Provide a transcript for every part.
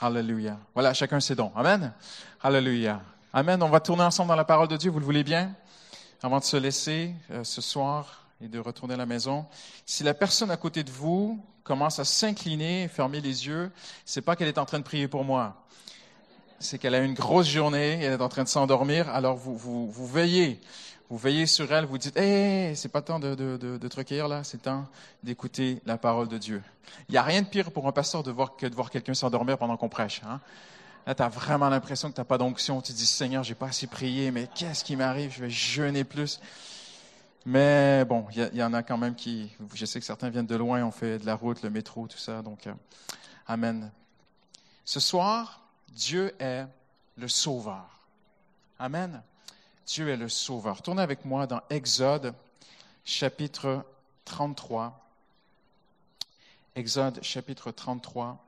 Alléluia. Voilà, chacun ses dons. Amen. Alléluia. Amen. On va tourner ensemble dans la parole de Dieu. Vous le voulez bien? Avant de se laisser euh, ce soir et de retourner à la maison. Si la personne à côté de vous commence à s'incliner, fermer les yeux, c'est pas qu'elle est en train de prier pour moi. C'est qu'elle a une grosse journée, elle est en train de s'endormir, alors vous, vous, vous veillez. Vous veillez sur elle, vous dites, hé, c'est pas temps de, de, te recueillir là, c'est temps d'écouter la parole de Dieu. Il n'y a rien de pire pour un pasteur de voir, que de voir quelqu'un s'endormir pendant qu'on prêche. Hein? Là, tu as vraiment l'impression que tu n'as pas d'onction. Tu dis, Seigneur, j'ai pas assez prié, mais qu'est-ce qui m'arrive? Je vais jeûner plus. Mais bon, il y, y, en a quand même qui, je sais que certains viennent de loin, on fait de la route, le métro, tout ça. Donc, euh, Amen. Ce soir, Dieu est le Sauveur. Amen. Dieu est le Sauveur. Tournez avec moi dans Exode, chapitre 33. Exode, chapitre 33.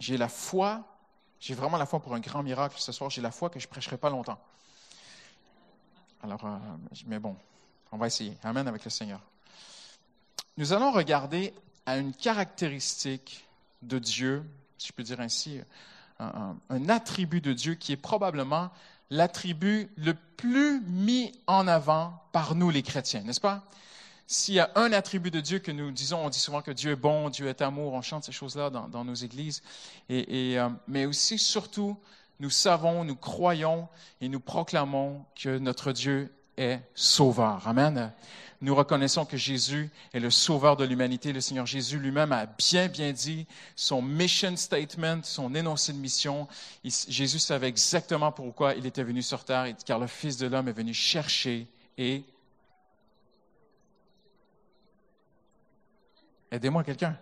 J'ai la foi, j'ai vraiment la foi pour un grand miracle ce soir. J'ai la foi que je ne prêcherai pas longtemps. Alors, euh, mais bon, on va essayer. Amen avec le Seigneur. Nous allons regarder à une caractéristique de Dieu, si je peux dire ainsi, un, un attribut de Dieu qui est probablement l'attribut le plus mis en avant par nous les chrétiens, n'est-ce pas? S'il y a un attribut de Dieu que nous disons, on dit souvent que Dieu est bon, Dieu est amour, on chante ces choses-là dans, nos églises, et euh, mais aussi, surtout, nous savons, nous croyons et nous proclamons que notre Dieu est sauveur. Amen. Nous reconnaissons que Jésus est le sauveur de l'humanité. Le Seigneur Jésus lui-même a bien, bien dit son mission statement, son énoncé de mission. Jésus savait exactement pourquoi il était venu sur terre, car le Fils de l'homme est venu chercher et... Aidez-moi quelqu'un.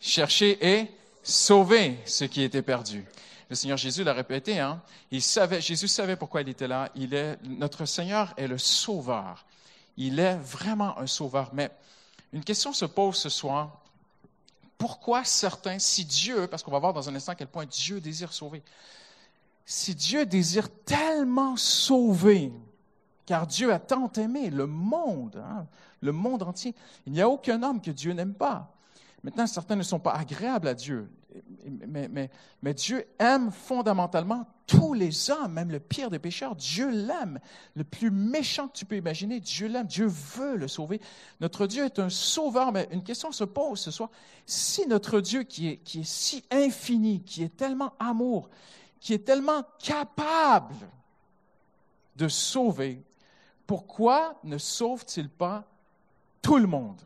Chercher et sauver ce qui était perdu. Le Seigneur Jésus l'a répété, hein? Il savait, Jésus savait pourquoi il était là. Notre Seigneur est le sauveur. Il est vraiment un sauveur. Mais une question se pose ce soir. Pourquoi certains, si Dieu, parce qu'on va voir dans un instant à quel point Dieu désire sauver, si Dieu désire tellement sauver, car Dieu a tant aimé le monde, hein, le monde entier, il n'y a aucun homme que Dieu n'aime pas. Maintenant, certains ne sont pas agréables à Dieu, mais, Dieu aime fondamentalement tous les hommes, même le pire des pécheurs. Dieu l'aime. Le plus méchant que tu peux imaginer, Dieu l'aime. Dieu veut le sauver. Notre Dieu est un sauveur, mais une question se pose ce soir. Si notre Dieu, qui est, qui est si infini, qui est tellement amour, qui est tellement capable de sauver, pourquoi ne sauve-t-il pas tout le monde?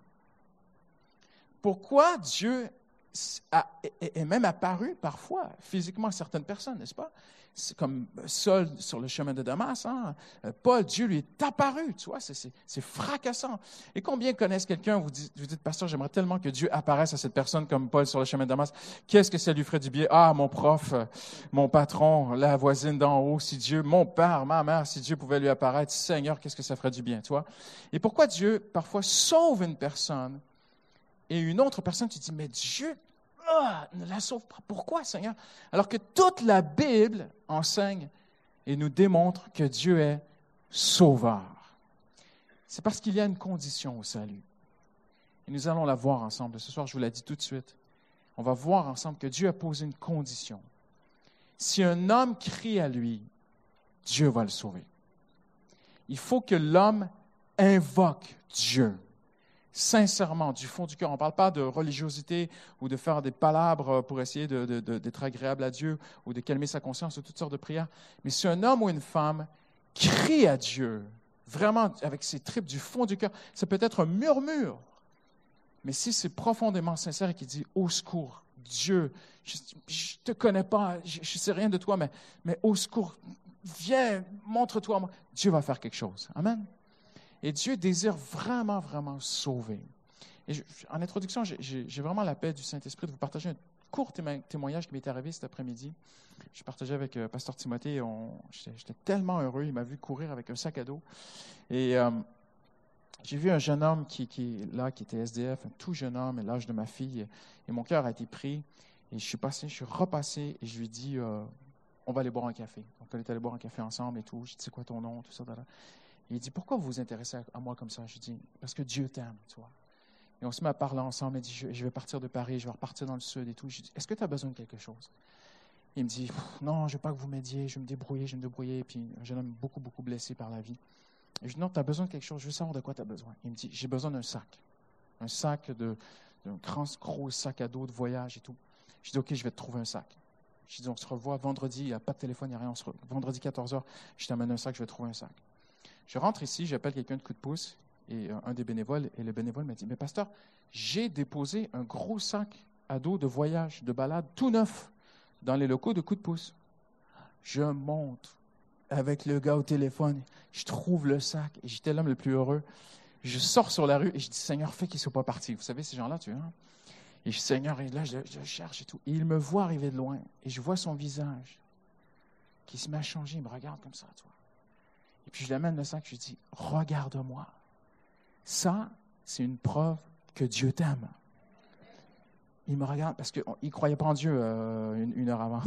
Pourquoi Dieu a, est même apparu parfois physiquement à certaines personnes, n'est-ce pas? C'est comme Saul sur le chemin de Damas. Hein? Paul, Dieu lui est apparu, tu vois, c'est fracassant. Et combien connaissent quelqu'un, vous dites, vous dites, pasteur, j'aimerais tellement que Dieu apparaisse à cette personne comme Paul sur le chemin de Damas. Qu'est-ce que ça lui ferait du bien? Ah, mon prof, mon patron, la voisine d'en haut, si Dieu, mon père, ma mère, si Dieu pouvait lui apparaître, Seigneur, qu'est-ce que ça ferait du bien, tu vois? Et pourquoi Dieu, parfois, sauve une personne et une autre personne, tu dis, mais Dieu ah, ne la sauve pas. Pourquoi, Seigneur? Alors que toute la Bible enseigne et nous démontre que Dieu est sauveur. C'est parce qu'il y a une condition au salut. Et nous allons la voir ensemble. Ce soir, je vous l'ai dit tout de suite. On va voir ensemble que Dieu a posé une condition. Si un homme crie à lui, Dieu va le sauver. Il faut que l'homme invoque Dieu sincèrement, du fond du cœur. On ne parle pas de religiosité ou de faire des palabres pour essayer d'être agréable à Dieu ou de calmer sa conscience ou toutes sortes de prières. Mais si un homme ou une femme crie à Dieu, vraiment avec ses tripes du fond du cœur, ça peut être un murmure. Mais si c'est profondément sincère et qu'il dit Au secours, Dieu, je ne te connais pas, je ne sais rien de toi, mais, mais au secours, viens, montre-toi moi. Dieu va faire quelque chose. Amen. Et Dieu désire vraiment, vraiment sauver. En introduction, j'ai vraiment la paix du Saint-Esprit de vous partager un court témoignage qui m'est arrivé cet après-midi. Je partageais avec euh, Pasteur Timothée. J'étais tellement heureux. Il m'a vu courir avec un sac à dos. Et euh, j'ai vu un jeune homme qui, qui, là, qui était SDF, un tout jeune homme, l'âge de ma fille. Et mon cœur a été pris. Et je suis passé, je suis repassé et je lui dit, euh, on va aller boire un café. Donc, on est allé boire un café ensemble et tout. Je dit, c'est quoi ton nom, tout ça. Il dit, pourquoi vous vous intéressez à moi comme ça? Je dis, parce que Dieu t'aime, tu vois. Et on se met à parler ensemble. Il dit, je, vais partir de Paris, je vais repartir dans le sud et tout. Je dis, est-ce que tu as besoin de quelque chose? Il me dit, non, je ne veux pas que vous m'aidiez, je vais me débrouiller, je vais me débrouiller. Puis un jeune homme beaucoup, beaucoup blessé par la vie. Et je dis, non, tu as besoin de quelque chose, je veux savoir de quoi tu as besoin. Il me dit, j'ai besoin d'un sac. Un sac de, d'un grand, gros sac à dos de voyage et tout. Je dis, OK, je vais te trouver un sac. Je dis, on se revoit vendredi, il n'y a pas de téléphone, il n'y a rien. Vendredi 14h, je t'amène un sac, je vais trouver un sac. Je rentre ici, j'appelle quelqu'un de coup de pouce, et un des bénévoles, et le bénévole m'a dit, mais pasteur, j'ai déposé un gros sac à dos de voyage, de balade, tout neuf, dans les locaux de coup de pouce. Je monte avec le gars au téléphone, je trouve le sac, et j'étais l'homme le plus heureux. Je sors sur la rue et je dis, Seigneur, fais qu'ils ne soient pas partis. Vous savez, ces gens-là, tu vois. Et je dis, Seigneur, et là, je, je, cherche et tout. Et il me voit arriver de loin, et je vois son visage qui se met à changer, il me regarde comme ça, toi. Et puis je l'amène le sac, je lui dis, regarde-moi. Ça, c'est une preuve que Dieu t'aime. Il me regarde parce qu'il ne croyait pas en Dieu euh, une heure avant.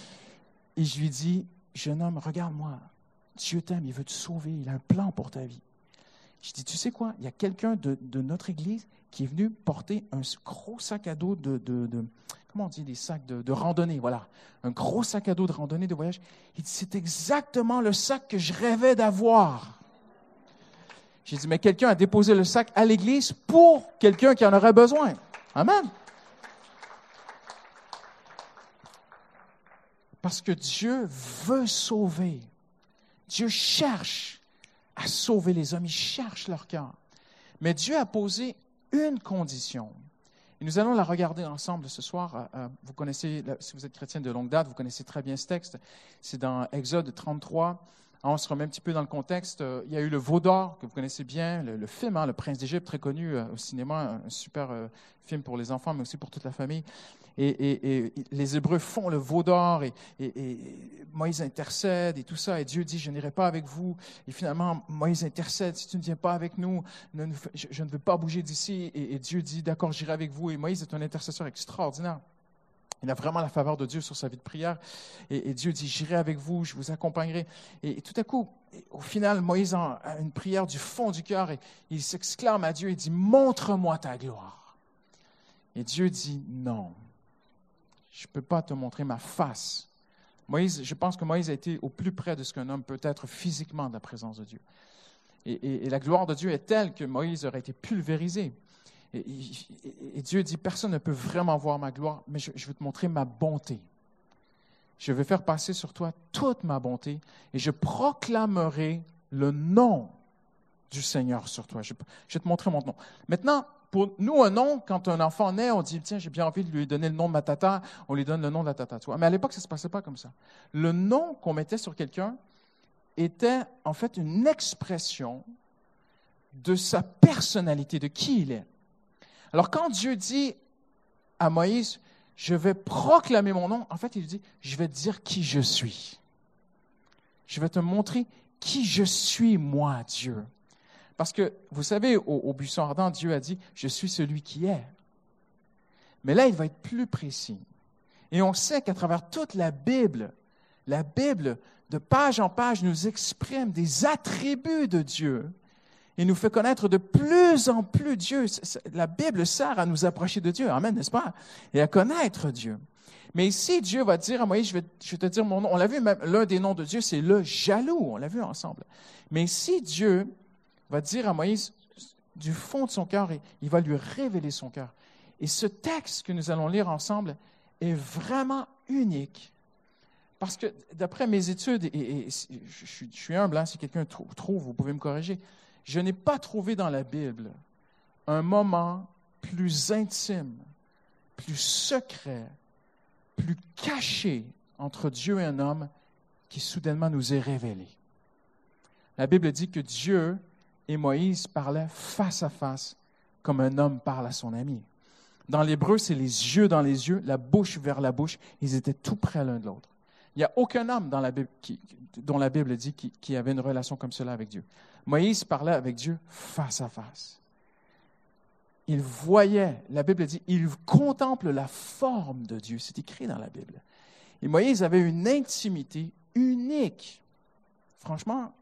et je lui dis, jeune homme, regarde-moi. Dieu t'aime, il veut te sauver, il a un plan pour ta vie. Je dis, tu sais quoi, il y a quelqu'un de, notre église qui est venu porter un gros sac à dos de comment on dit, des sacs de, randonnée, voilà. Un gros sac à dos de randonnée, de voyage. Il dit, c'est exactement le sac que je rêvais d'avoir. J'ai dit, mais quelqu'un a déposé le sac à l'église pour quelqu'un qui en aurait besoin. Amen. Parce que Dieu veut sauver. Dieu cherche à sauver les hommes. Il cherche leur cœur. Mais Dieu a posé une condition. Et nous allons la regarder ensemble ce soir. Euh, euh, vous connaissez, si vous êtes chrétien de longue date, vous connaissez très bien ce texte. C'est dans Exode 33. On se remet un petit peu dans le contexte. Euh, il y a eu le veau d'or, que vous connaissez bien, le, film, hein, Le Prince d'Égypte, très connu au cinéma, un super film pour les enfants, mais aussi pour toute la famille. Et, les Hébreux font le veau d'or et, Moïse intercède et tout ça. Et Dieu dit, je n'irai pas avec vous. Et finalement, Moïse intercède, si tu ne viens pas avec nous, je, ne veux pas bouger d'ici. Et, Dieu dit, d'accord, j'irai avec vous. Et Moïse est un intercesseur extraordinaire. Il a vraiment la faveur de Dieu sur sa vie de prière. Et, Dieu dit, j'irai avec vous, je vous accompagnerai. Et, tout à coup, au final, Moïse a une prière du fond du cœur et il s'exclame à Dieu et dit, montre-moi ta gloire. Et Dieu dit, non, je ne peux pas te montrer ma face. Moïse, je pense que Moïse a été au plus près de ce qu'un homme peut être physiquement de la présence de Dieu. Et, la gloire de Dieu est telle que Moïse aurait été pulvérisé. Et, Dieu dit, personne ne peut vraiment voir ma gloire, mais je, veux te montrer ma bonté. Je vais faire passer sur toi toute ma bonté et je proclamerai le nom du Seigneur sur toi. Je, je vais te montrer mon nom. Maintenant, pour nous, un nom, quand un enfant naît, on dit, tiens, j'ai bien envie de lui donner le nom de ma tata, on lui donne le nom de la tata. Mais à l'époque, ça ne se passait pas comme ça. Le nom qu'on mettait sur quelqu'un était en fait une expression de sa personnalité, de qui il est. Alors quand Dieu dit à Moïse, je vais proclamer mon nom, en fait, il dit, je vais te dire qui je suis. Je vais te montrer qui je suis, moi, Dieu. Parce que, vous savez, au, buisson ardent, Dieu a dit, je suis celui qui est. Mais là, il va être plus précis. Et on sait qu'à travers toute la Bible, la Bible, de page en page, nous exprime des attributs de Dieu et nous fait connaître de plus en plus Dieu. La Bible sert à nous approcher de Dieu, amen, n'est-ce pas? Et à connaître Dieu. Mais ici, Dieu va dire à Moïse, je vais, je vais te dire mon nom. On l'a vu, même l'un des noms de Dieu, c'est le jaloux. On l'a vu ensemble. Mais si Dieu va dire à Moïse du fond de son cœur et il va lui révéler son cœur. Et ce texte que nous allons lire ensemble est vraiment unique. Parce que d'après mes études, et, je, suis humble, hein, si quelqu'un trouve, vous pouvez me corriger, je n'ai pas trouvé dans la Bible un moment plus intime, plus secret, plus caché entre Dieu et un homme qui soudainement nous est révélé. La Bible dit que Dieu et Moïse parlait face à face comme un homme parle à son ami. Dans l'hébreu, c'est les yeux dans les yeux, la bouche vers la bouche. Ils étaient tout près l'un de l'autre. Il n'y a aucun homme dans la Bible qui, dont la Bible dit qui, avait une relation comme cela avec Dieu. Moïse parlait avec Dieu face à face. Il voyait, la Bible dit, il contemple la forme de Dieu. C'est écrit dans la Bible. Et Moïse avait une intimité unique. Franchement,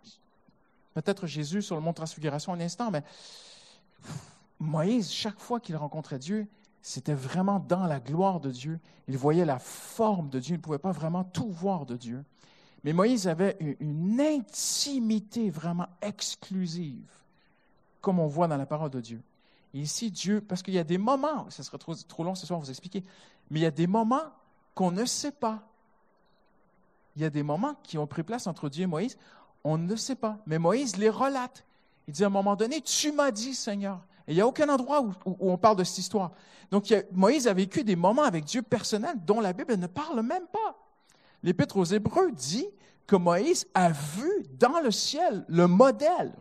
peut-être Jésus sur le mont Transfiguration un instant, mais Moïse, chaque fois qu'il rencontrait Dieu, c'était vraiment dans la gloire de Dieu. Il voyait la forme de Dieu. Il ne pouvait pas vraiment tout voir de Dieu. Mais Moïse avait une intimité vraiment exclusive, comme on voit dans la parole de Dieu. Et ici, Dieu, parce qu'il y a des moments, ce serait trop, trop long ce soir vous expliquer, mais il y a des moments qu'on ne sait pas. Il y a des moments qui ont pris place entre Dieu et Moïse, on ne sait pas. Mais Moïse les relate. Il dit à un moment donné, tu m'as dit, Seigneur. Et il n'y a aucun endroit où, on parle de cette histoire. Donc Moïse a vécu des moments avec Dieu personnels dont la Bible ne parle même pas. L'Épître aux Hébreux dit que Moïse a vu dans le ciel le modèle.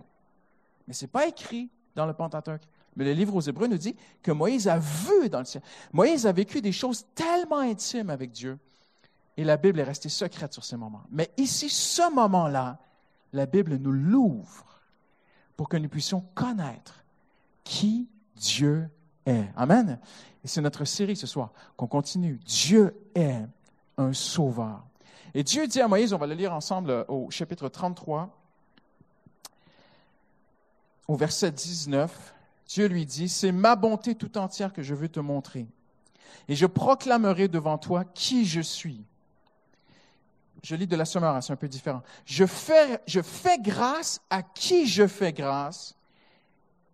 Mais ce n'est pas écrit dans le Pentateuque. Mais le livre aux Hébreux nous dit que Moïse a vu dans le ciel. Moïse a vécu des choses tellement intimes avec Dieu. Et la Bible est restée secrète sur ces moments. Mais ici, ce moment-là, la Bible nous l'ouvre pour que nous puissions connaître qui Dieu est. Amen. Et c'est notre série ce soir qu'on continue. Dieu est un sauveur. Et Dieu dit à Moïse, on va le lire ensemble au chapitre 33, au verset 19, Dieu lui dit, c'est ma bonté tout entière que je veux te montrer. Et je proclamerai devant toi qui je suis. Je lis de la hein, c'est un peu différent. Je fais, je fais grâce à qui je fais grâce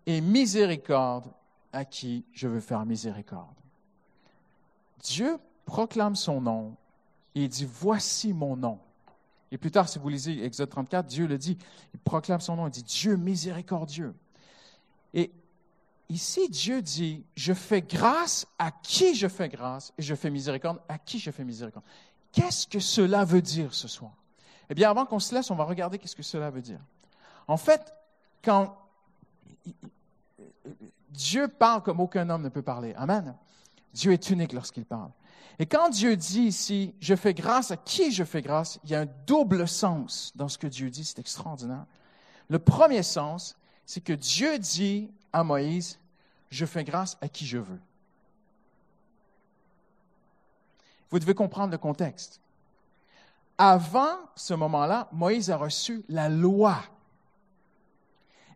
et miséricorde à qui je veux faire miséricorde. Dieu proclame son nom et il dit, voici mon nom. Et plus tard, si vous lisez Exode 34, Dieu le dit, il proclame son nom, il dit, Dieu miséricordieux. Et ici, Dieu dit, je fais grâce à qui je fais grâce et je fais miséricorde à qui je fais miséricorde. Qu'est-ce que cela veut dire ce soir? Eh bien, avant qu'on se laisse, on va regarder qu'est-ce que cela veut dire. En fait, quand Dieu parle comme aucun homme ne peut parler. Amen. Dieu est unique lorsqu'il parle. Et quand Dieu dit ici, je fais grâce à qui je fais grâce, il y a un double sens dans ce que Dieu dit, c'est extraordinaire. Le premier sens, c'est que Dieu dit à Moïse, je fais grâce à qui je veux. Vous devez comprendre le contexte. Avant ce moment-là, Moïse a reçu la loi.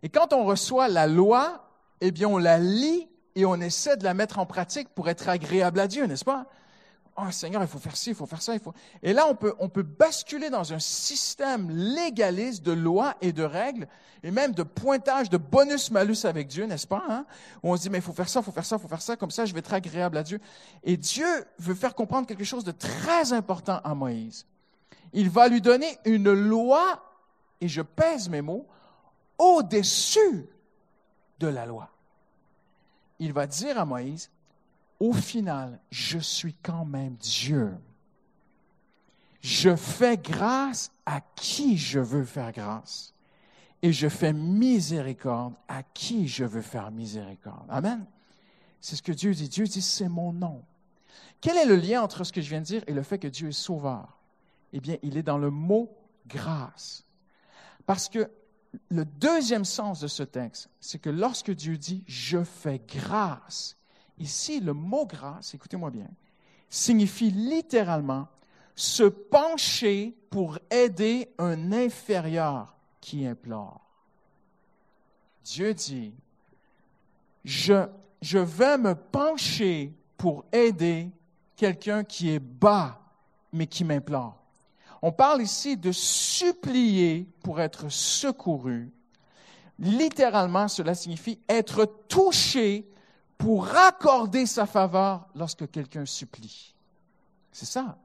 Et quand on reçoit la loi, eh bien, on la lit et on essaie de la mettre en pratique pour être agréable à Dieu, n'est-ce pas? Oh Seigneur, il faut faire ci, il faut faire ça, il faut. Et là, on peut, on peut basculer dans un système légaliste de lois et de règles, et même de pointage de bonus-malus avec Dieu, n'est-ce pas? Hein? Où on se dit, mais il faut faire ça, il faut faire ça, il faut faire ça, comme ça, je vais être agréable à Dieu. Et Dieu veut faire comprendre quelque chose de très important à Moïse. Il va lui donner une loi, et je pèse mes mots, au-dessus de la loi. Il va dire à Moïse, au final, je suis quand même Dieu. Je fais grâce à qui je veux faire grâce. Et je fais miséricorde à qui je veux faire miséricorde. Amen. C'est ce que Dieu dit. Dieu dit, c'est mon nom. Quel est le lien entre ce que je viens de dire et le fait que Dieu est sauveur? Eh bien, il est dans le mot grâce. Parce que le deuxième sens de ce texte, c'est que lorsque Dieu dit je fais grâce, Ici, le mot grâce, écoutez-moi bien, signifie littéralement se pencher pour aider un inférieur qui implore. Dieu dit, je, je vais me pencher pour aider quelqu'un qui est bas, mais qui m'implore. On parle ici de supplier pour être secouru. Littéralement, cela signifie être touché pour accorder sa faveur lorsque quelqu'un supplie. C'est ça.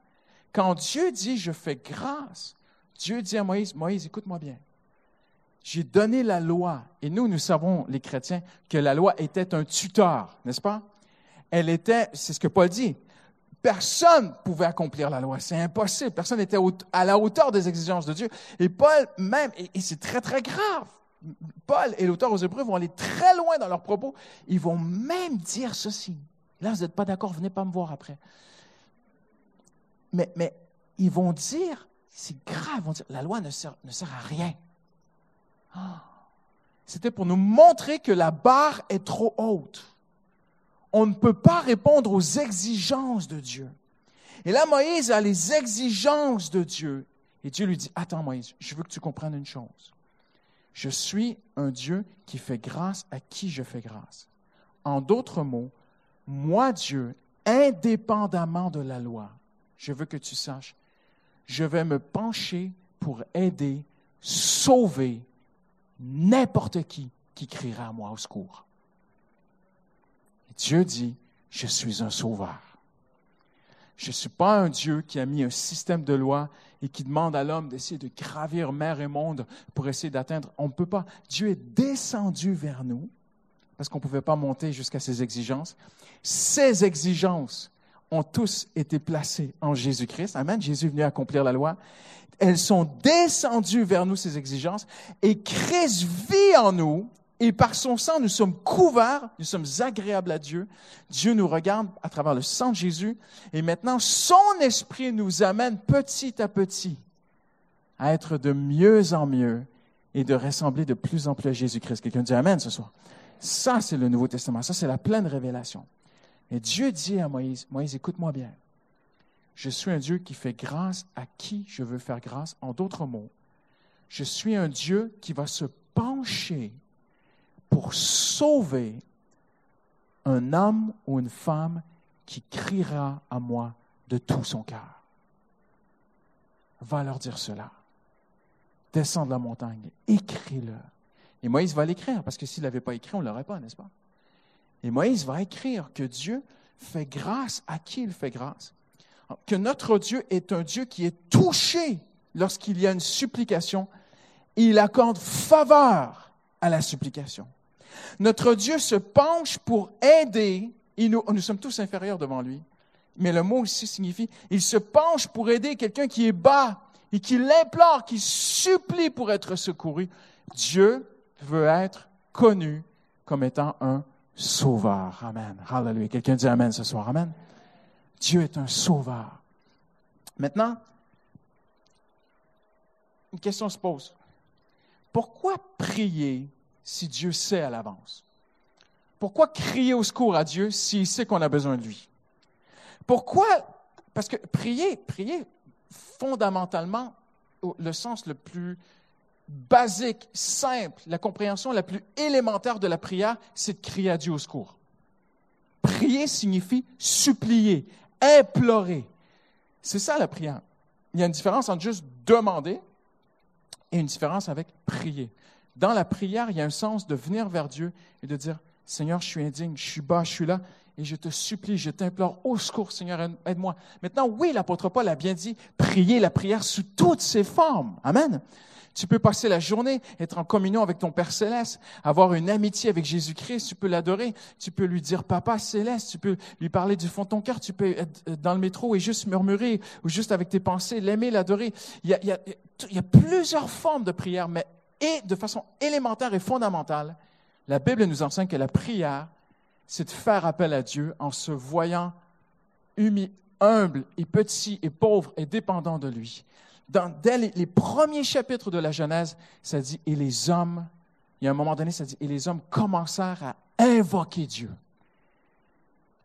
Quand Dieu dit je fais grâce, Dieu dit à Moïse, Moïse, écoute-moi bien. J'ai donné la loi, et nous, nous savons, les chrétiens, que la loi était un tuteur, n'est-ce pas? Elle était, c'est ce que Paul dit, personne pouvait accomplir la loi. C'est impossible. Personne n'était à la hauteur des exigences de Dieu. Et Paul même, et c'est très, très grave. Paul et l'auteur aux Hébreux vont aller très loin dans leurs propos. Ils vont même dire ceci. Là, vous n'êtes pas d'accord, venez pas me voir après. Mais, mais ils vont dire, c'est grave, ils vont dire, la loi ne sert, ne sert à rien. Ah. C'était pour nous montrer que la barre est trop haute. On ne peut pas répondre aux exigences de Dieu. Et là, Moïse a les exigences de Dieu. Et Dieu lui dit, attends Moïse, je veux que tu comprennes une chose. Je suis un Dieu qui fait grâce à qui je fais grâce. En d'autres mots, moi, Dieu, indépendamment de la loi, je veux que tu saches, je vais me pencher pour aider, sauver n'importe qui qui criera à moi au secours. Dieu dit, je suis un sauveur. Je ne suis pas un Dieu qui a mis un système de loi et qui demande à l'homme d'essayer de gravir mer et monde pour essayer d'atteindre. On ne peut pas. Dieu est descendu vers nous parce qu'on ne pouvait pas monter jusqu'à ses exigences. Ces exigences ont tous été placées en Jésus-Christ. Amen. Jésus est venu accomplir la loi. Elles sont descendues vers nous, ces exigences, et Christ vit en nous et par son sang, nous sommes couverts, nous sommes agréables à Dieu. Dieu nous regarde à travers le sang de Jésus. Et maintenant, son esprit nous amène petit à petit à être de mieux en mieux et de ressembler de plus en plus à Jésus-Christ. Quelqu'un dit Amen ce soir. Ça, c'est le Nouveau Testament. Ça, c'est la pleine révélation. Et Dieu dit à Moïse, Moïse, écoute-moi bien. Je suis un Dieu qui fait grâce à qui je veux faire grâce. En d'autres mots, je suis un Dieu qui va se pencher pour sauver un homme ou une femme qui criera à moi de tout son cœur. Va leur dire cela. Descends de la montagne, écris-le. Et Moïse va l'écrire, parce que s'il ne l'avait pas écrit, on ne l'aurait pas, n'est-ce pas? Et Moïse va écrire que Dieu fait grâce à qui il fait grâce. Que notre Dieu est un Dieu qui est touché lorsqu'il y a une supplication. Il accorde faveur à la supplication. Notre Dieu se penche pour aider, nous, sommes tous inférieurs devant lui, mais le mot aussi signifie, il se penche pour aider quelqu'un qui est bas et qui l'implore, qui supplie pour être secouru. Dieu veut être connu comme étant un sauveur. Amen. Hallelujah. Quelqu'un dit Amen ce soir. Amen. Dieu est un sauveur. Maintenant, une question se pose. Pourquoi prier si Dieu sait à l'avance? Pourquoi crier au secours à Dieu s'il sait qu'on a besoin de lui? Pourquoi? Parce que prier, prier, fondamentalement, le sens le plus basique, simple, la compréhension la plus élémentaire de la prière, c'est de crier à Dieu au secours. Prier signifie supplier, implorer. C'est ça la prière. Il y a une différence entre juste demander et une différence avec prier dans la prière, il y a un sens de venir vers Dieu et de dire, Seigneur, je suis indigne, je suis bas, je suis là, et je te supplie, je t'implore, au secours, Seigneur, aide-moi. Maintenant, oui, l'apôtre Paul a bien dit, prier la prière sous toutes ses formes. Amen. Tu peux passer la journée, être en communion avec ton Père céleste, avoir une amitié avec Jésus-Christ, tu peux l'adorer, tu peux lui dire Papa céleste, tu peux lui parler du fond de ton cœur, tu peux être dans le métro et juste murmurer ou juste avec tes pensées, l'aimer, l'adorer. Il il y a plusieurs formes de prière, mais et de façon élémentaire et fondamentale, la Bible nous enseigne que la prière, c'est de faire appel à Dieu en se voyant humble et petit et pauvre et dépendant de lui. Dans, dès les, premiers chapitres de la Genèse, ça dit, et les hommes, il y a un moment donné, ça dit, et les hommes commencèrent à invoquer Dieu.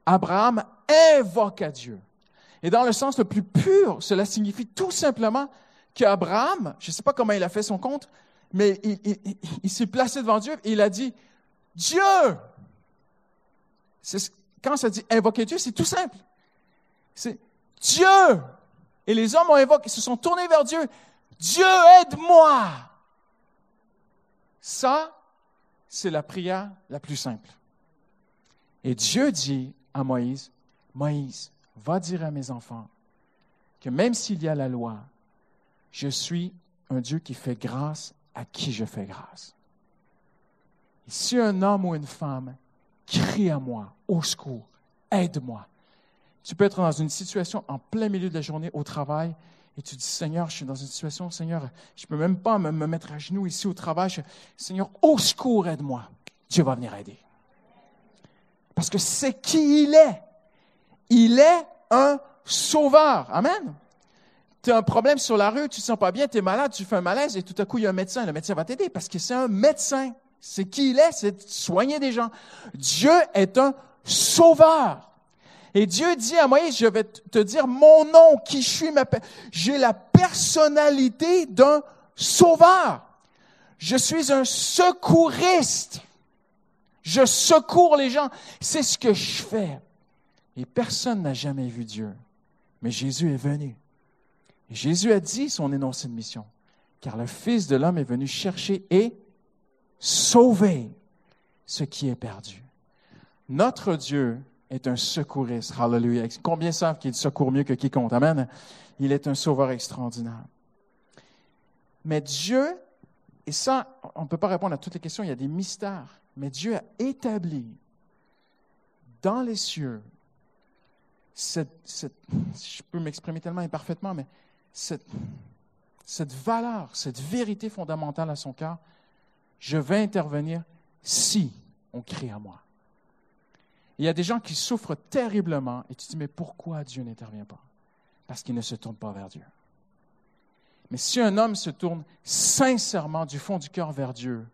Abraham invoqua Dieu. Et dans le sens le plus pur, cela signifie tout simplement qu'Abraham, je ne sais pas comment il a fait son compte, mais il, s'est placé devant Dieu et il a dit, Dieu! Quand ça dit invoquer Dieu, c'est tout simple. C'est Dieu! Et les hommes ont invoqué, se sont tournés vers Dieu. Dieu, aide-moi! Ça, c'est la prière la plus simple. Et Dieu dit à Moïse, Moïse, va dire à mes enfants que même s'il y a la loi, je suis un Dieu qui fait grâce à qui je fais grâce. Et si un homme ou une femme crie à moi, au secours, aide-moi, tu peux être dans une situation en plein milieu de la journée au travail et tu dis, Seigneur, je suis dans une situation, Seigneur, je ne peux même pas me, mettre à genoux ici au travail. Seigneur, au secours, aide-moi. Dieu va venir aider. Parce que c'est qui il est. Il est un sauveur. Amen tu as un problème sur la rue, tu ne te sens pas bien, tu es malade, tu fais un malaise et tout à coup, il y a un médecin. Le médecin va t'aider parce que c'est un médecin. C'est qui il est, c'est soigner des gens. Dieu est un sauveur. Et Dieu dit à Moïse, je vais te dire mon nom, qui je suis, ma j'ai la personnalité d'un sauveur. Je suis un secouriste. Je secours les gens. C'est ce que je fais. Et personne n'a jamais vu Dieu. Mais Jésus est venu. Jésus a dit son énoncé de mission. Car le Fils de l'homme est venu chercher et sauver ce qui est perdu. Notre Dieu est un secouriste. Hallelujah. Combien savent qu'il secourt mieux que quiconque? Amen. Il est un sauveur extraordinaire. Mais Dieu, et ça, on ne peut pas répondre à toutes les questions, il y a des mystères, mais Dieu a établi dans les cieux cette, je peux m'exprimer tellement imparfaitement, mais cette, valeur, cette vérité fondamentale à son cœur, je vais intervenir si on crie à moi. Il y a des gens qui souffrent terriblement et tu te dis, mais pourquoi Dieu n'intervient pas? Parce qu'il ne se tourne pas vers Dieu. Mais si un homme se tourne sincèrement du fond du cœur vers Dieu,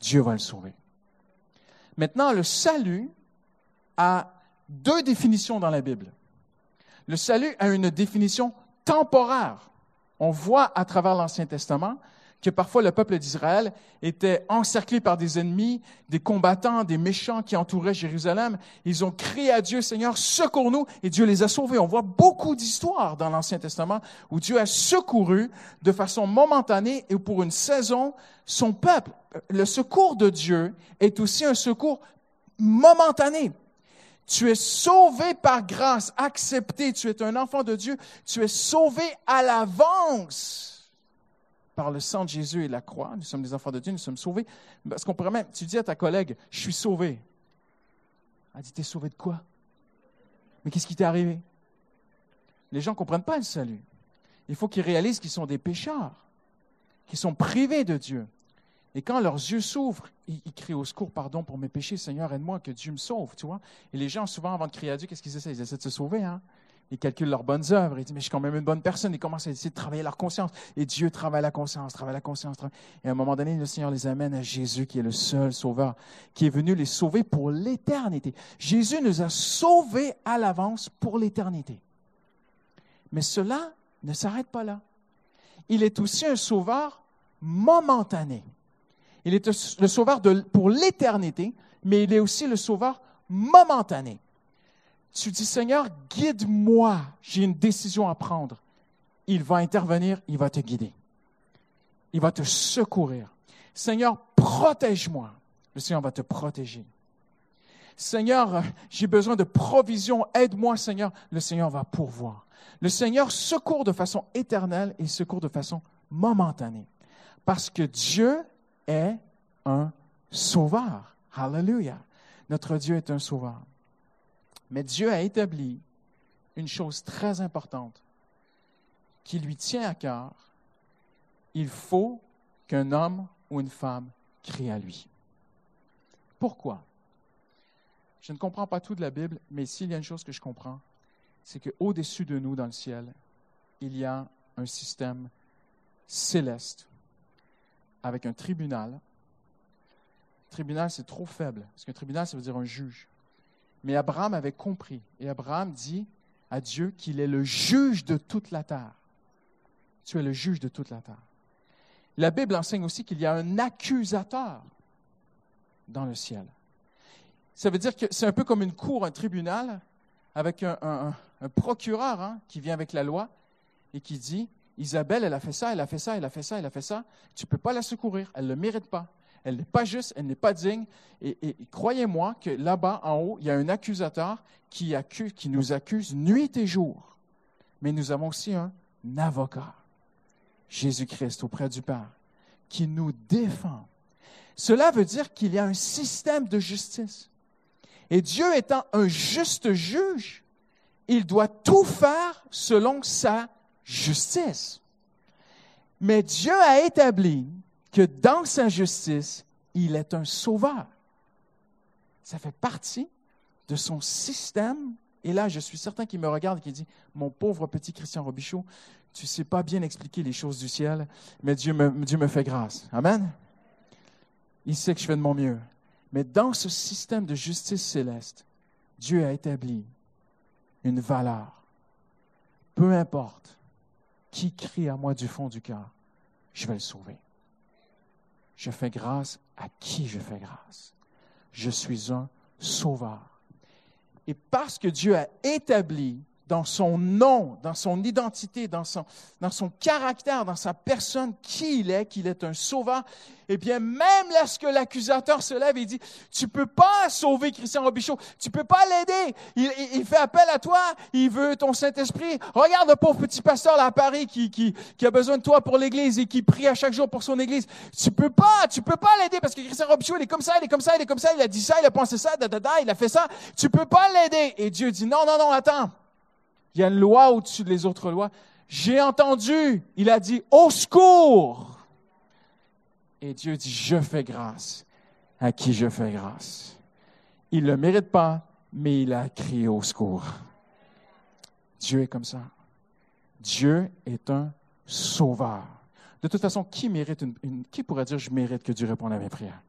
Dieu va le sauver. Maintenant, le salut a deux définitions dans la Bible. Le salut a une définition temporaire. On voit à travers l'Ancien Testament que parfois le peuple d'Israël était encerclé par des ennemis, des combattants, des méchants qui entouraient Jérusalem. Ils ont crié à Dieu, Seigneur, secours-nous, et Dieu les a sauvés. On voit beaucoup d'histoires dans l'Ancien Testament où Dieu a secouru de façon momentanée et pour une saison son peuple. Le secours de Dieu est aussi un secours momentané. Tu es sauvé par grâce, accepté, tu es un enfant de Dieu, tu es sauvé à l'avance par le sang de Jésus et la croix. Nous sommes des enfants de Dieu, nous sommes sauvés. Parce qu'on pourrait même, tu dis à ta collègue, je suis sauvé. Elle dit, t'es sauvé de quoi? Mais qu'est-ce qui t'est arrivé? Les gens ne comprennent pas le salut. Il faut qu'ils réalisent qu'ils sont des pécheurs, qu'ils sont privés de Dieu. Et quand leurs yeux s'ouvrent, ils, crient au secours, pardon pour mes péchés, Seigneur, aide-moi, que Dieu me sauve, tu vois. Et les gens, souvent, avant de crier à Dieu, qu'est-ce qu'ils essaient? Ils essaient de se sauver, hein? Ils calculent leurs bonnes œuvres. Ils disent, mais je suis quand même une bonne personne. Ils commencent à essayer de travailler leur conscience. Et Dieu travaille la conscience, travaille la conscience. Et à un moment donné, le Seigneur les amène à Jésus, qui est le seul sauveur, qui est venu les sauver pour l'éternité. Jésus nous a sauvés à l'avance pour l'éternité. Mais cela ne s'arrête pas là. Il est aussi un sauveur momentané. Il est le sauveur pour l'éternité, mais il est aussi le sauveur momentané tu dis, Seigneur, guide-moi, j'ai une décision à prendre. Il va intervenir, il va te guider. Il va te secourir. Seigneur, protège-moi. Le Seigneur va te protéger. Seigneur, j'ai besoin de provision, aide-moi, Seigneur. Le Seigneur va pourvoir. Le Seigneur secourt de façon éternelle et secourt de façon momentanée. Parce que Dieu est un sauveur. Hallelujah. Notre Dieu est un sauveur. Mais Dieu a établi une chose très importante qui lui tient à cœur. Il faut qu'un homme ou une femme crie à lui. Pourquoi? Je ne comprends pas tout de la Bible, mais s'il y a une chose que je comprends, c'est qu'au-dessus de nous dans le ciel, il y a un système céleste avec un tribunal. Tribunal, c'est trop faible, parce qu'un tribunal, ça veut dire un juge. Mais Abraham avait compris. Et Abraham dit à Dieu qu'il est le juge de toute la terre. Tu es le juge de toute la terre. La Bible enseigne aussi qu'il y a un accusateur dans le ciel. Ça veut dire que c'est un peu comme une cour, un tribunal, avec un, procureur hein, qui vient avec la loi et qui dit, Isabelle, elle a fait ça, elle a fait ça, elle a fait ça, elle a fait ça. Tu ne peux pas la secourir, elle ne le mérite pas elle n'est pas juste, elle n'est pas digne. Et, croyez-moi que là-bas, en haut, il y a un accusateur qui, accuse, qui nous accuse nuit et jour. Mais nous avons aussi un avocat, Jésus-Christ, auprès du Père, qui nous défend. Cela veut dire qu'il y a un système de justice. Et Dieu étant un juste juge, il doit tout faire selon sa justice. Mais Dieu a établi que dans sa justice, il est un sauveur. Ça fait partie de son système. Et là, je suis certain qu'il me regarde et qu'il dit, mon pauvre petit Christian Robichaud, tu ne sais pas bien expliquer les choses du ciel, mais Dieu me, Dieu me fait grâce. Amen. Il sait que je fais de mon mieux. Mais dans ce système de justice céleste, Dieu a établi une valeur. Peu importe qui crie à moi du fond du cœur, je vais le sauver je fais grâce à qui je fais grâce. je suis un sauveur. Et parce que Dieu a établi dans son nom, dans son identité, dans son, dans son caractère, dans sa personne, qui il est, qu'il est un sauveur, eh bien, même lorsque l'accusateur se lève et dit, tu peux pas sauver Christian Robichaud, tu peux pas l'aider, il, il, fait appel à toi, il veut ton Saint-Esprit. Regarde le pauvre petit pasteur là à Paris qui, qui, qui a besoin de toi pour l'Église et qui prie à chaque jour pour son Église. Tu peux pas, tu peux pas l'aider parce que Christian Robichaud, il est comme ça, il est comme ça, il est comme ça, il a dit ça, il a pensé ça, da, da, da, il a fait ça. Tu peux pas l'aider. Et Dieu dit, non, non, non, attends. Il y a une loi au-dessus des autres lois. J'ai entendu, il a dit, au secours. Et Dieu dit, je fais grâce à qui je fais grâce. Il ne le mérite pas, mais il a crié au secours. Dieu est comme ça. Dieu est un sauveur. De toute façon, qui mérite qui pourrait dire je mérite que Dieu réponde à mes prières?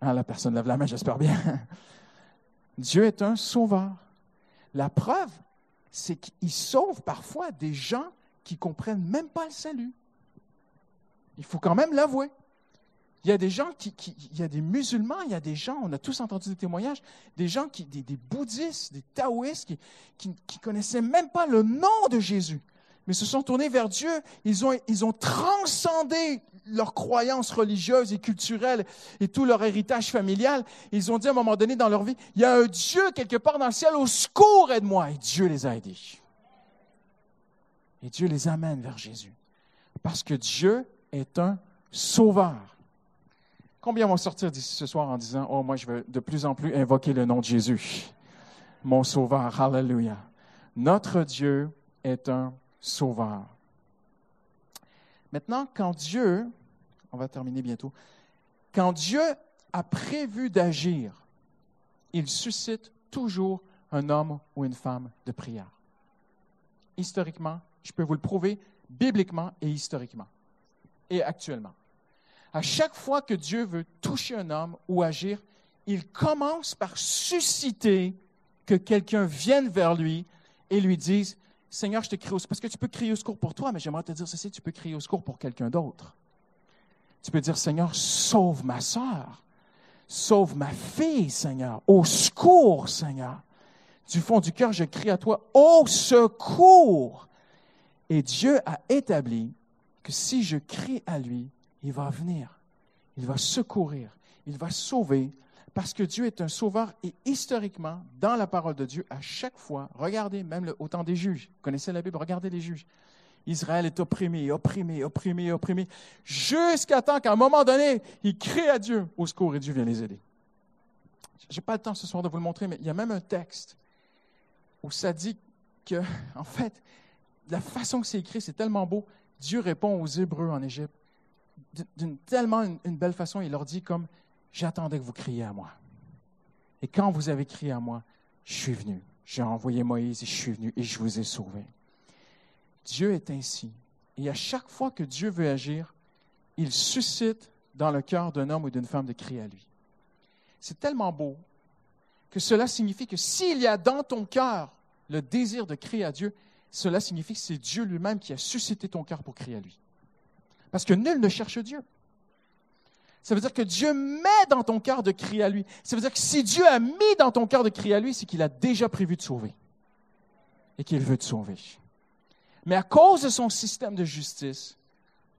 Ah, la personne lève la main, j'espère bien. Dieu est un sauveur. La preuve, c'est qu'il sauve parfois des gens qui comprennent même pas le salut. Il faut quand même l'avouer. Il y a des gens qui, il y a des musulmans, il y a des gens, on a tous entendu des témoignages, des gens qui, des, bouddhistes, des taoïstes qui, qui, qui connaissaient même pas le nom de Jésus, mais se sont tournés vers Dieu. Ils ont transcendé leurs croyances religieuses et culturelles et tout leur héritage familial. Ils ont dit à un moment donné dans leur vie, il y a un Dieu quelque part dans le ciel, au secours, aide-moi. Et Dieu les a aidés. Et Dieu les amène vers Jésus. Parce que Dieu est un sauveur. Combien vont sortir d'ici ce soir en disant, oh, moi, je veux de plus en plus invoquer le nom de Jésus, mon sauveur. Hallelujah. Notre Dieu est un sauveur. Maintenant, quand Dieu, on va terminer bientôt, quand Dieu a prévu d'agir, il suscite toujours un homme ou une femme de prière. Historiquement, je peux vous le prouver, bibliquement et historiquement, et actuellement. À chaque fois que Dieu veut toucher un homme ou agir, il commence par susciter que quelqu'un vienne vers lui et lui dise, Seigneur, je te crie au secours. Parce que tu peux crier au secours pour toi, mais j'aimerais te dire ceci, tu peux crier au secours pour quelqu'un d'autre. Tu peux dire, Seigneur, sauve ma soeur. Sauve ma fille, Seigneur. Au secours, Seigneur. Du fond du cœur, je crie à toi, au secours. Et Dieu a établi que si je crie à lui, il va venir. Il va secourir. Il va sauver parce que Dieu est un sauveur et historiquement, dans la parole de Dieu, à chaque fois, regardez même au temps des juges, vous connaissez la Bible, regardez les juges. Israël est opprimé, opprimé, opprimé, opprimé, jusqu'à temps qu'à un moment donné, il crie à Dieu au secours et Dieu vient les aider. Je n'ai pas le temps ce soir de vous le montrer, mais il y a même un texte où ça dit que, en fait, la façon que c'est écrit, c'est tellement beau. Dieu répond aux Hébreux en Égypte d'une tellement une belle façon. Il leur dit comme j'attendais que vous criez à moi. Et quand vous avez crié à moi, je suis venu. J'ai envoyé Moïse et je suis venu et je vous ai sauvé. Dieu est ainsi. Et à chaque fois que Dieu veut agir, il suscite dans le cœur d'un homme ou d'une femme de crier à lui. C'est tellement beau que cela signifie que s'il y a dans ton cœur le désir de crier à Dieu, cela signifie que c'est Dieu lui-même qui a suscité ton cœur pour crier à lui. Parce que nul ne cherche Dieu. Ça veut dire que Dieu met dans ton cœur de crier à lui. Ça veut dire que si Dieu a mis dans ton cœur de crier à lui, c'est qu'il a déjà prévu de sauver et qu'il veut te sauver. Mais à cause de son système de justice,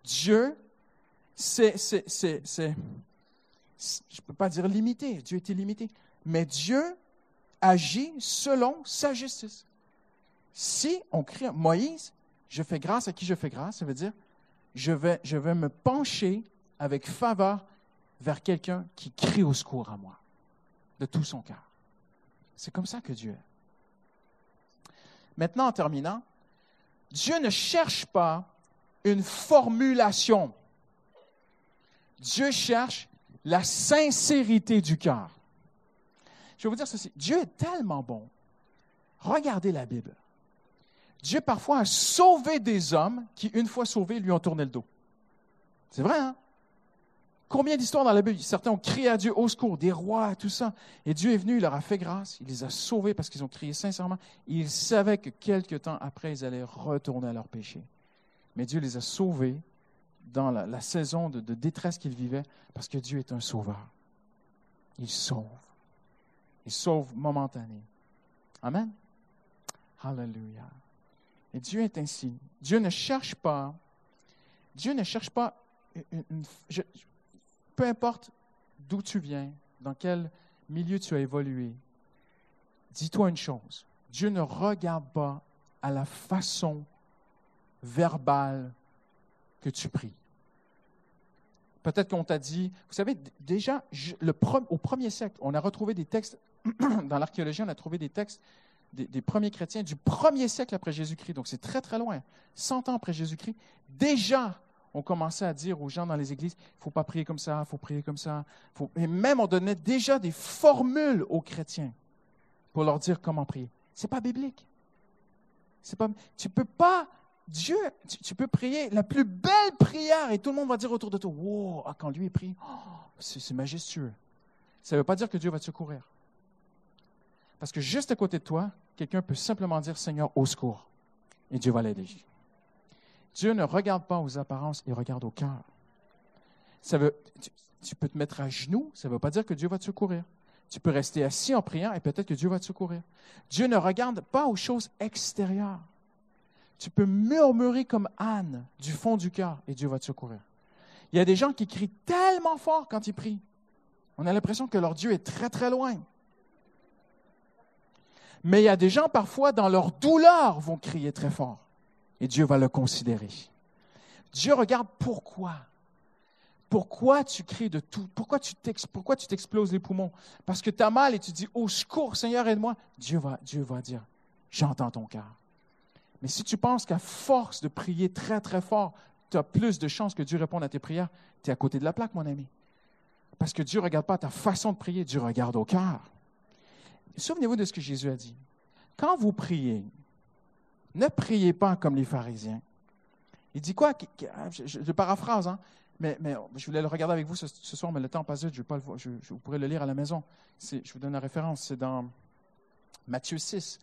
Dieu, c'est, je ne peux pas dire limité, Dieu est illimité, mais Dieu agit selon sa justice. Si on crie Moïse, je fais grâce à qui je fais grâce, ça veut dire je vais, je vais me pencher avec faveur vers quelqu'un qui crie au secours à moi, de tout son cœur. C'est comme ça que Dieu est. Maintenant, en terminant, Dieu ne cherche pas une formulation. Dieu cherche la sincérité du cœur. Je vais vous dire ceci. Dieu est tellement bon. Regardez la Bible. Dieu parfois a sauvé des hommes qui, une fois sauvés, lui ont tourné le dos. C'est vrai, hein? Combien d'histoires dans la Bible, certains ont crié à Dieu au secours, des rois, tout ça. Et Dieu est venu, il leur a fait grâce, il les a sauvés parce qu'ils ont crié sincèrement. Ils savaient que quelque temps après, ils allaient retourner à leur péché. Mais Dieu les a sauvés dans la, saison de, détresse qu'ils vivaient parce que Dieu est un sauveur. Il sauve. Il sauve momentanément. Amen. Hallelujah. Et Dieu est ainsi. Dieu ne cherche pas, Dieu ne cherche pas, peu importe d'où tu viens, dans quel milieu tu as évolué, dis-toi une chose, Dieu ne regarde pas à la façon verbale que tu pries. Peut-être qu'on t'a dit, vous savez, déjà, au premier siècle, on a retrouvé des textes, dans l'archéologie, on a trouvé des textes des, premiers chrétiens du premier siècle après Jésus-Christ, donc c'est très très loin, 100 ans après Jésus-Christ, déjà on commençait à dire aux gens dans les églises, il ne faut pas prier comme ça, il faut prier comme ça. Et même on donnait déjà des formules aux chrétiens pour leur dire comment prier. Ce n'est pas biblique. Pas, tu peux pas, Dieu, tu, peux prier la plus belle prière et tout le monde va dire autour de toi, wow, ah, quand lui prie, oh, c'est majestueux. Ça ne veut pas dire que Dieu va te secourir. Parce que juste à côté de toi, quelqu'un peut simplement dire Seigneur, au secours. Et Dieu va l'aider. Dieu ne regarde pas aux apparences, il regarde au cœur. Veut, tu, peux te mettre à genoux, ça ne veut pas dire que Dieu va te secourir. Tu peux rester assis en priant et peut-être que Dieu va te secourir. Dieu ne regarde pas aux choses extérieures. Tu peux murmurer comme Anne du fond du cœur et Dieu va te secourir. Il y a des gens qui crient tellement fort quand ils prient. On a l'impression que leur Dieu est très très loin. Mais il y a des gens parfois, dans leur douleur, vont crier très fort. Et Dieu va le considérer. Dieu regarde pourquoi. Pourquoi tu cries de tout? Pourquoi tu t'exploses les poumons? Parce que tu as mal et tu dis, au secours, Seigneur, aide-moi. Dieu va, Dieu va dire, j'entends ton cœur. Mais si tu penses qu'à force de prier très, très fort, tu as plus de chances que Dieu réponde à tes prières, tu es à côté de la plaque, mon ami. Parce que Dieu ne regarde pas ta façon de prier, Dieu regarde au cœur. Souvenez-vous de ce que Jésus a dit. Quand vous priez, ne priez pas comme les pharisiens. Il dit quoi? Je, paraphrase, hein? mais, je voulais le regarder avec vous ce, soir, mais le temps passe vite, je, pas le, je, je, vous pourrez le lire à la maison. Je vous donne la référence, c'est dans Matthieu 6,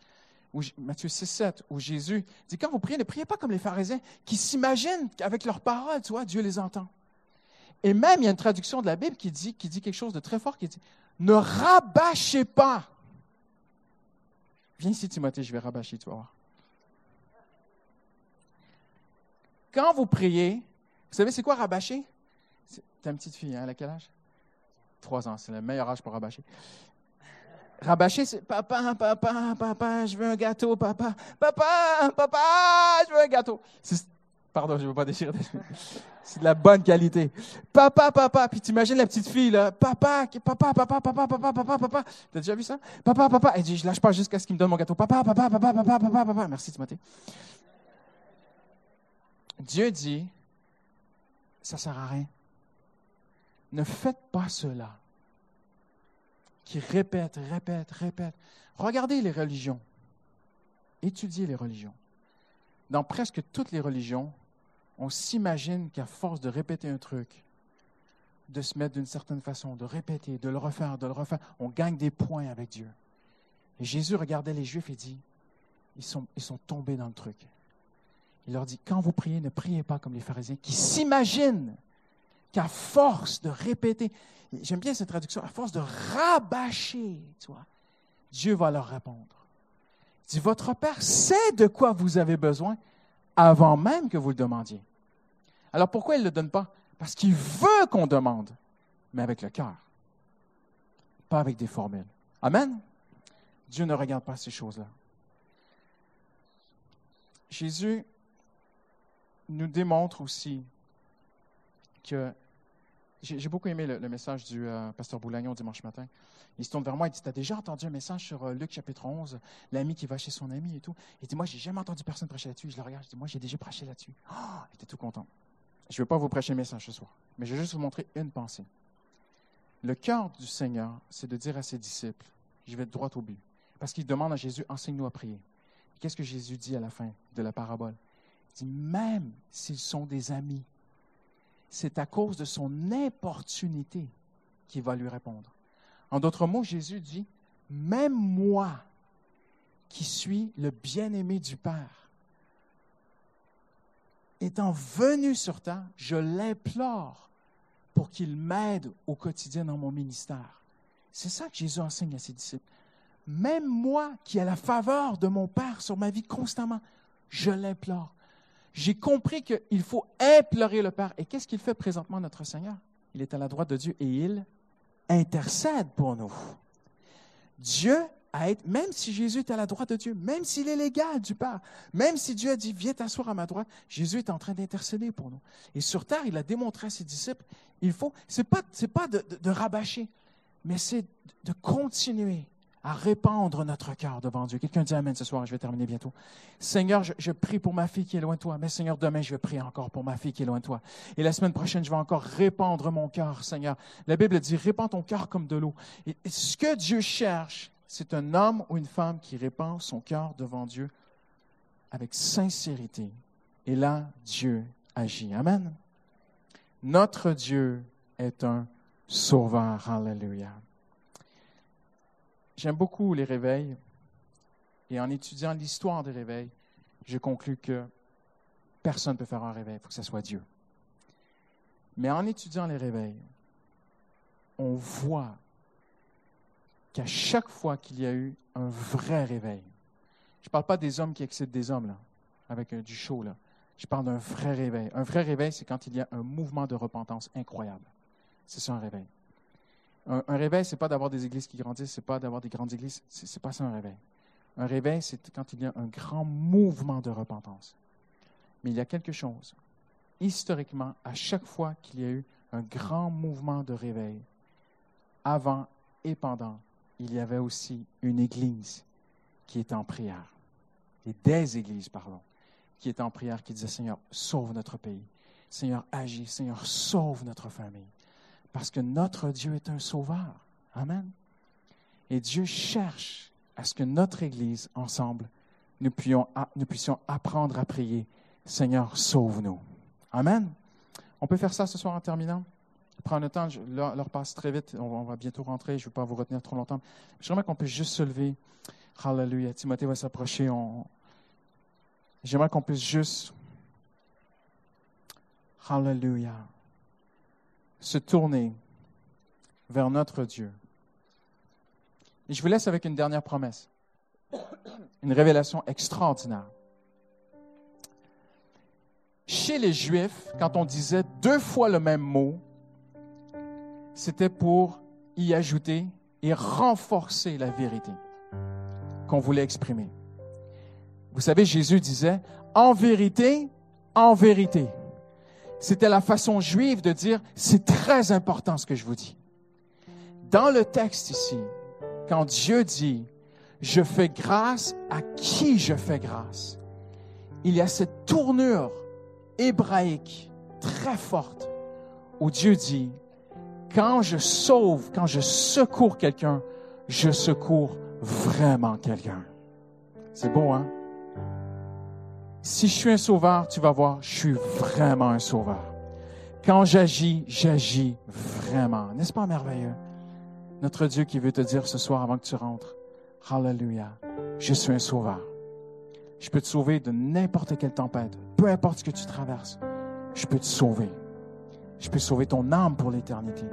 Matthieu 6, 7, où Jésus dit, quand vous priez, ne priez pas comme les pharisiens qui s'imaginent qu'avec leurs paroles, tu vois, Dieu les entend. Et même, il y a une traduction de la Bible qui dit, qui dit quelque chose de très fort, qui dit, ne rabâchez pas Viens ici, Timothée, je vais rabâcher, tu vas voir. Quand vous priez, vous savez, c'est quoi rabâcher? T'as une petite fille, hein, elle a quel âge? Trois ans, c'est le meilleur âge pour rabâcher. Rabâcher, c'est papa, papa, papa, je veux un gâteau, papa, papa, papa, je veux un gâteau. Pardon, je ne veux pas déchirer. C'est de la bonne qualité. Papa, papa. Puis t'imagines la petite fille, là. Papa, papa, papa, papa, papa, papa, papa. T'as déjà vu ça? Papa, papa. Elle dit, je lâche pas jusqu'à ce qu'il me donne mon gâteau. Papa, papa, papa, papa, papa, papa. Merci, Timothée. Dieu dit, ça ne sert à rien. Ne faites pas cela. Qui répète, répète, répète. Regardez les religions. Étudiez les religions dans presque toutes les religions, on s'imagine qu'à force de répéter un truc, de se mettre d'une certaine façon, de répéter, de le refaire, de le refaire, on gagne des points avec Dieu. Et Jésus regardait les Juifs et dit, ils sont, ils sont tombés dans le truc. Il leur dit, quand vous priez, ne priez pas comme les pharisiens qui s'imaginent qu'à force de répéter, j'aime bien cette traduction, à force de rabâcher, tu vois, Dieu va leur répondre dit, votre Père sait de quoi vous avez besoin avant même que vous le demandiez. Alors pourquoi il ne le donne pas? Parce qu'il veut qu'on demande, mais avec le cœur, pas avec des formules. Amen? Dieu ne regarde pas ces choses-là. Jésus nous démontre aussi que j'ai beaucoup aimé le, message du euh, pasteur Boulagnon dimanche matin. Il se tourne vers moi et dit Tu as déjà entendu un message sur euh, Luc chapitre 11, l'ami qui va chez son ami et tout Il dit Moi, j'ai jamais entendu personne prêcher là-dessus. Je le regarde, je dis Moi, j'ai déjà prêché là-dessus. Oh, il était tout content. Je ne vais pas vous prêcher le message ce soir, mais je vais juste vous montrer une pensée. Le cœur du Seigneur, c'est de dire à ses disciples Je vais droit au but. Parce qu'il demande à Jésus Enseigne-nous à prier. Qu'est-ce que Jésus dit à la fin de la parabole? Même s'ils sont des amis, c'est à cause de son importunité qu'il va lui répondre. En d'autres mots, Jésus dit, même moi, qui suis le bien-aimé du Père, étant venu sur terre, je l'implore pour qu'il m'aide au quotidien dans mon ministère. C'est ça que Jésus enseigne à ses disciples. Même moi qui ai la faveur de mon Père sur ma vie constamment, je l'implore. J'ai compris qu'il faut implorer le Père. Et qu'est-ce qu'il fait présentement, notre Seigneur? Il est à la droite de Dieu et il intercède pour nous. Dieu a été, même si Jésus est à la droite de Dieu, même s'il est légal du Père, même si Dieu a dit, viens t'asseoir à ma droite, Jésus est en train d'intercéder pour nous. Et sur terre, il a démontré à ses disciples, il faut, c'est pas, pas de rabâcher, mais c'est de continuer à répandre notre cœur devant Dieu. Quelqu'un dit Amen ce soir, je vais terminer bientôt. Seigneur, je, prie pour ma fille qui est loin de toi, mais Seigneur, demain, je vais prier encore pour ma fille qui est loin de toi. Et la semaine prochaine, je vais encore répandre mon cœur, Seigneur. La Bible dit, répands ton cœur comme de l'eau. Et ce que Dieu cherche, c'est un homme ou une femme qui répand son cœur devant Dieu avec sincérité. Et là, Dieu agit. Amen. Notre Dieu est un sauveur. Alléluia. J'aime beaucoup les réveils. Et en étudiant l'histoire des réveils, je conclus que personne ne peut faire un réveil, il faut que ce soit Dieu. Mais en étudiant les réveils, on voit qu'à chaque fois qu'il y a eu un vrai réveil, je ne parle pas des hommes qui excitent des hommes, là, avec du chaud. Je parle d'un vrai réveil. Un vrai réveil, c'est quand il y a un mouvement de repentance incroyable. C'est ça un réveil. Un, réveil, ce n'est pas d'avoir des églises qui grandissent, ce n'est pas d'avoir des grandes églises, ce n'est pas ça un réveil. Un réveil, c'est quand il y a un grand mouvement de repentance. Mais il y a quelque chose. Historiquement, à chaque fois qu'il y a eu un grand mouvement de réveil, avant et pendant, il y avait aussi une église qui était en prière. Et des églises, pardon, qui étaient en prière, qui disaient, Seigneur, sauve notre pays. Seigneur, agis. Seigneur, sauve notre famille. Parce que notre Dieu est un sauveur. Amen. Et Dieu cherche à ce que notre Église, ensemble, nous puissions, apprendre à prier, Seigneur, sauve-nous. Amen. On peut faire ça ce soir en terminant? Prendre le temps, l'heure passe très vite, on, va bientôt rentrer, je ne veux pas vous retenir trop longtemps. J'aimerais qu'on puisse juste se lever. Hallelujah. Timothée va s'approcher. J'aimerais qu'on puisse juste. Hallelujah se tourner vers notre Dieu. Et je vous laisse avec une dernière promesse, une révélation extraordinaire. Chez les Juifs, quand on disait deux fois le même mot, c'était pour y ajouter et renforcer la vérité qu'on voulait exprimer. Vous savez, Jésus disait, en vérité, en vérité. C'était la façon juive de dire, c'est très important ce que je vous dis. Dans le texte ici, quand Dieu dit, je fais grâce à qui je fais grâce, il y a cette tournure hébraïque très forte où Dieu dit, quand je sauve, quand je secours quelqu'un, je secours vraiment quelqu'un. C'est beau, hein? Si je suis un sauveur, tu vas voir, je suis vraiment un sauveur. Quand j'agis, j'agis vraiment. N'est-ce pas merveilleux? Notre Dieu qui veut te dire ce soir avant que tu rentres, Hallelujah, je suis un sauveur. Je peux te sauver de n'importe quelle tempête, peu importe ce que tu traverses. Je peux te sauver. Je peux sauver ton âme pour l'éternité.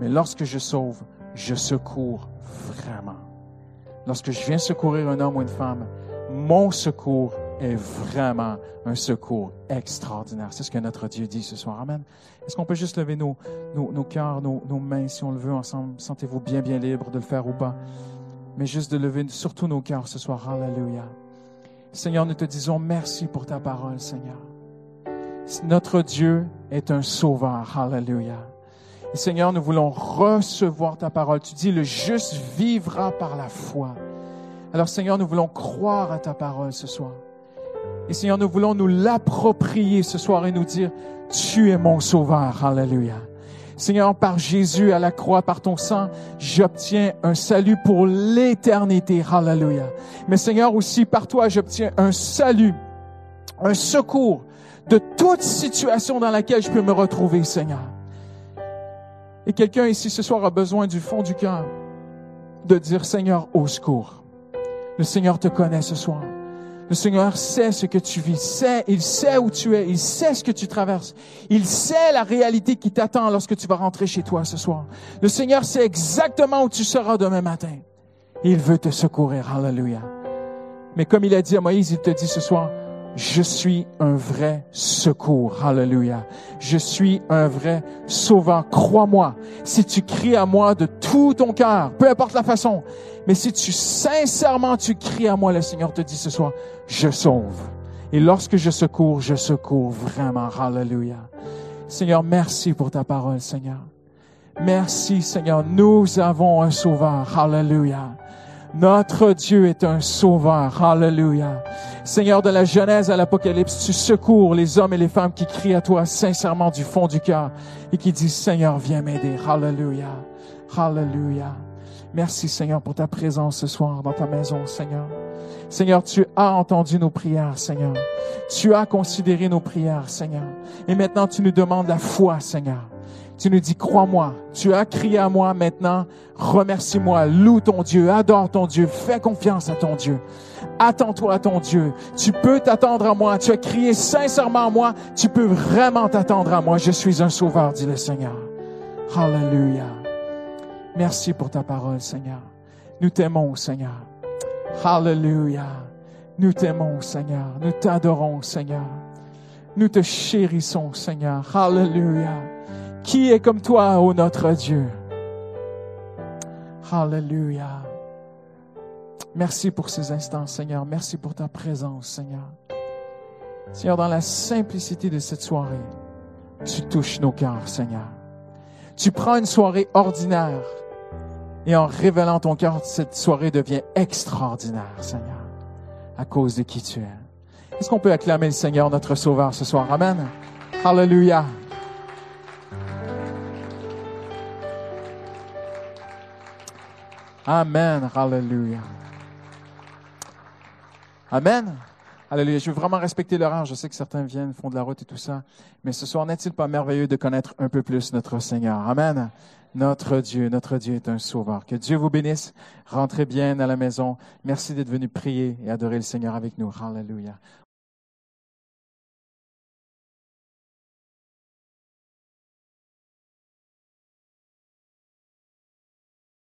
Mais lorsque je sauve, je secours vraiment. Lorsque je viens secourir un homme ou une femme, mon secours est vraiment un secours extraordinaire. C'est ce que notre Dieu dit ce soir. Amen. Est-ce qu'on peut juste lever nos, nos, cœurs, nos, nos, mains, si on le veut ensemble? Sentez-vous bien, bien libre de le faire ou pas? Mais juste de lever surtout nos cœurs ce soir. Alléluia. Seigneur, nous te disons merci pour ta parole, Seigneur. Notre Dieu est un sauveur. Alléluia. Seigneur, nous voulons recevoir ta parole. Tu dis, le juste vivra par la foi. Alors Seigneur, nous voulons croire à ta parole ce soir. Et Seigneur, nous voulons nous l'approprier ce soir et nous dire, tu es mon sauveur. Alléluia. Seigneur, par Jésus à la croix, par ton sang, j'obtiens un salut pour l'éternité. Alléluia. Mais Seigneur, aussi par toi, j'obtiens un salut, un secours de toute situation dans laquelle je peux me retrouver, Seigneur. Et quelqu'un ici ce soir a besoin du fond du cœur de dire, Seigneur, au secours. Le Seigneur te connaît ce soir. Le Seigneur sait ce que tu vis, sait, il sait où tu es, il sait ce que tu traverses. Il sait la réalité qui t'attend lorsque tu vas rentrer chez toi ce soir. Le Seigneur sait exactement où tu seras demain matin. Il veut te secourir. Alléluia. Mais comme il a dit à Moïse, il te dit ce soir, je suis un vrai secours. Alléluia. Je suis un vrai sauveur. Crois-moi. Si tu cries à moi de tout ton cœur, peu importe la façon, mais si tu sincèrement tu cries à moi, le Seigneur te dit ce soir, je sauve. Et lorsque je secours, je secours vraiment. Alléluia. Seigneur, merci pour ta parole, Seigneur. Merci, Seigneur. Nous avons un sauveur. Alléluia. Notre Dieu est un sauveur. Alléluia. Seigneur, de la Genèse à l'Apocalypse, tu secours les hommes et les femmes qui crient à toi sincèrement du fond du cœur et qui disent, Seigneur, viens m'aider. Alléluia. Alléluia. Merci, Seigneur, pour ta présence ce soir dans ta maison, Seigneur. Seigneur, tu as entendu nos prières, Seigneur. Tu as considéré nos prières, Seigneur. Et maintenant, tu nous demandes la foi, Seigneur. Tu nous dis, crois-moi, tu as crié à moi maintenant, remercie-moi, loue ton Dieu, adore ton Dieu, fais confiance à ton Dieu. Attends-toi à ton Dieu. Tu peux t'attendre à moi. Tu as crié sincèrement à moi. Tu peux vraiment t'attendre à moi. Je suis un sauveur, dit le Seigneur. Hallelujah. Merci pour ta parole, Seigneur. Nous t'aimons, Seigneur. Hallelujah. Nous t'aimons, Seigneur. Nous t'adorons, Seigneur. Nous te chérissons, Seigneur. Hallelujah. Qui est comme toi, ô notre Dieu? Hallelujah. Merci pour ces instants, Seigneur. Merci pour ta présence, Seigneur. Seigneur, dans la simplicité de cette soirée, tu touches nos cœurs, Seigneur. Tu prends une soirée ordinaire et en révélant ton cœur, cette soirée devient extraordinaire, Seigneur, à cause de qui tu es. Est-ce qu'on peut acclamer le Seigneur, notre Sauveur, ce soir? Amen. Hallelujah. Amen. Hallelujah. Amen. Alléluia. Je veux vraiment respecter l'horaire. Je sais que certains viennent, font de la route et tout ça. Mais ce soir, n'est-il pas merveilleux de connaître un peu plus notre Seigneur? Amen. Notre Dieu, notre Dieu est un sauveur. Que Dieu vous bénisse. Rentrez bien à la maison. Merci d'être venu prier et adorer le Seigneur avec nous. Alléluia.